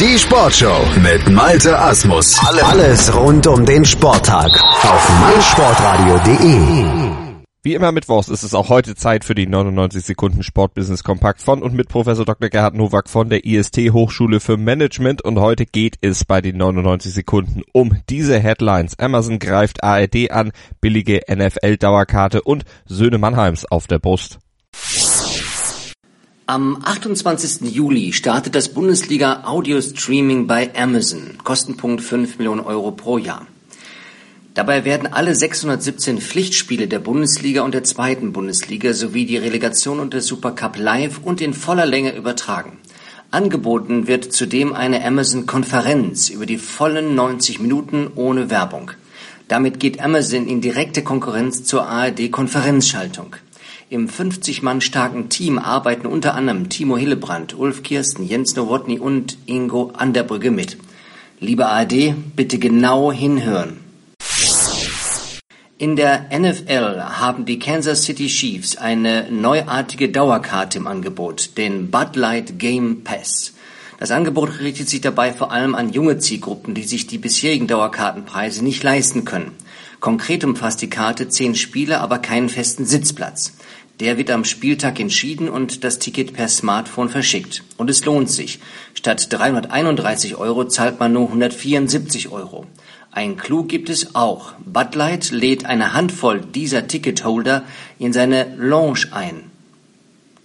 Die Sportshow mit Malte Asmus. Alles rund um den Sporttag auf meinsportradio.de. Wie immer mittwochs ist es auch heute Zeit für die 99 Sekunden Sportbusiness Kompakt von und mit Professor Dr. Gerhard Nowak von der IST Hochschule für Management und heute geht es bei den 99 Sekunden um diese Headlines. Amazon greift ARD an, billige NFL Dauerkarte und Söhne Mannheims auf der Brust. Am 28. Juli startet das Bundesliga Audio Streaming bei Amazon. Kostenpunkt 5 Millionen Euro pro Jahr. Dabei werden alle 617 Pflichtspiele der Bundesliga und der zweiten Bundesliga sowie die Relegation und der Supercup live und in voller Länge übertragen. Angeboten wird zudem eine Amazon-Konferenz über die vollen 90 Minuten ohne Werbung. Damit geht Amazon in direkte Konkurrenz zur ARD-Konferenzschaltung. Im 50 Mann starken Team arbeiten unter anderem Timo Hillebrand, Ulf Kirsten, Jens Nowotny und Ingo Anderbrügge mit. Liebe ARD, bitte genau hinhören. In der NFL haben die Kansas City Chiefs eine neuartige Dauerkarte im Angebot, den Bud Light Game Pass. Das Angebot richtet sich dabei vor allem an junge Zielgruppen, die sich die bisherigen Dauerkartenpreise nicht leisten können. Konkret umfasst die Karte zehn Spiele, aber keinen festen Sitzplatz. Der wird am Spieltag entschieden und das Ticket per Smartphone verschickt. Und es lohnt sich. Statt 331 Euro zahlt man nur 174 Euro. Ein Clou gibt es auch. Bud Light lädt eine Handvoll dieser Ticketholder in seine Lounge ein.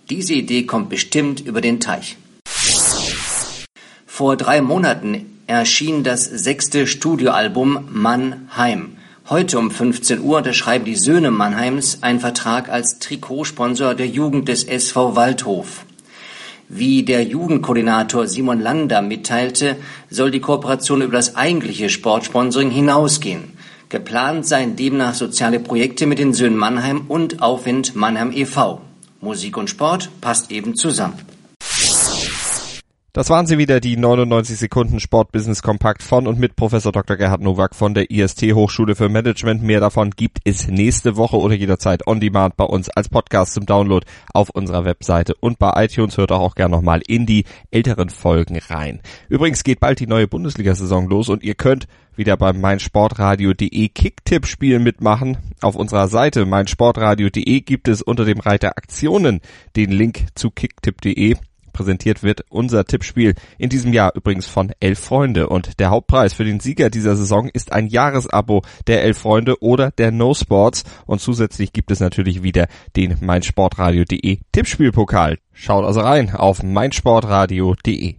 Diese Idee kommt bestimmt über den Teich. Vor drei Monaten erschien das sechste Studioalbum Mannheim. Heute um 15 Uhr unterschreiben die Söhne Mannheims einen Vertrag als Trikotsponsor der Jugend des SV Waldhof. Wie der Jugendkoordinator Simon Lander mitteilte, soll die Kooperation über das eigentliche Sportsponsoring hinausgehen. Geplant seien demnach soziale Projekte mit den Söhnen Mannheim und Aufwind Mannheim e.V. Musik und Sport passt eben zusammen. Das waren sie wieder, die 99 Sekunden Sportbusiness Kompakt von und mit Professor Dr. Gerhard Nowak von der IST Hochschule für Management. Mehr davon gibt es nächste Woche oder jederzeit on demand bei uns als Podcast zum Download auf unserer Webseite und bei iTunes. Hört auch, auch gerne nochmal in die älteren Folgen rein. Übrigens geht bald die neue Bundesliga-Saison los und ihr könnt wieder beim meinsportradio.de Kicktipp-Spiel mitmachen. Auf unserer Seite meinsportradio.de gibt es unter dem Reiter Aktionen den Link zu kicktipp.de präsentiert wird unser Tippspiel in diesem Jahr übrigens von Elf Freunde und der Hauptpreis für den Sieger dieser Saison ist ein Jahresabo der Elf Freunde oder der No Sports und zusätzlich gibt es natürlich wieder den meinsportradio.de Tippspielpokal. Schaut also rein auf meinsportradio.de.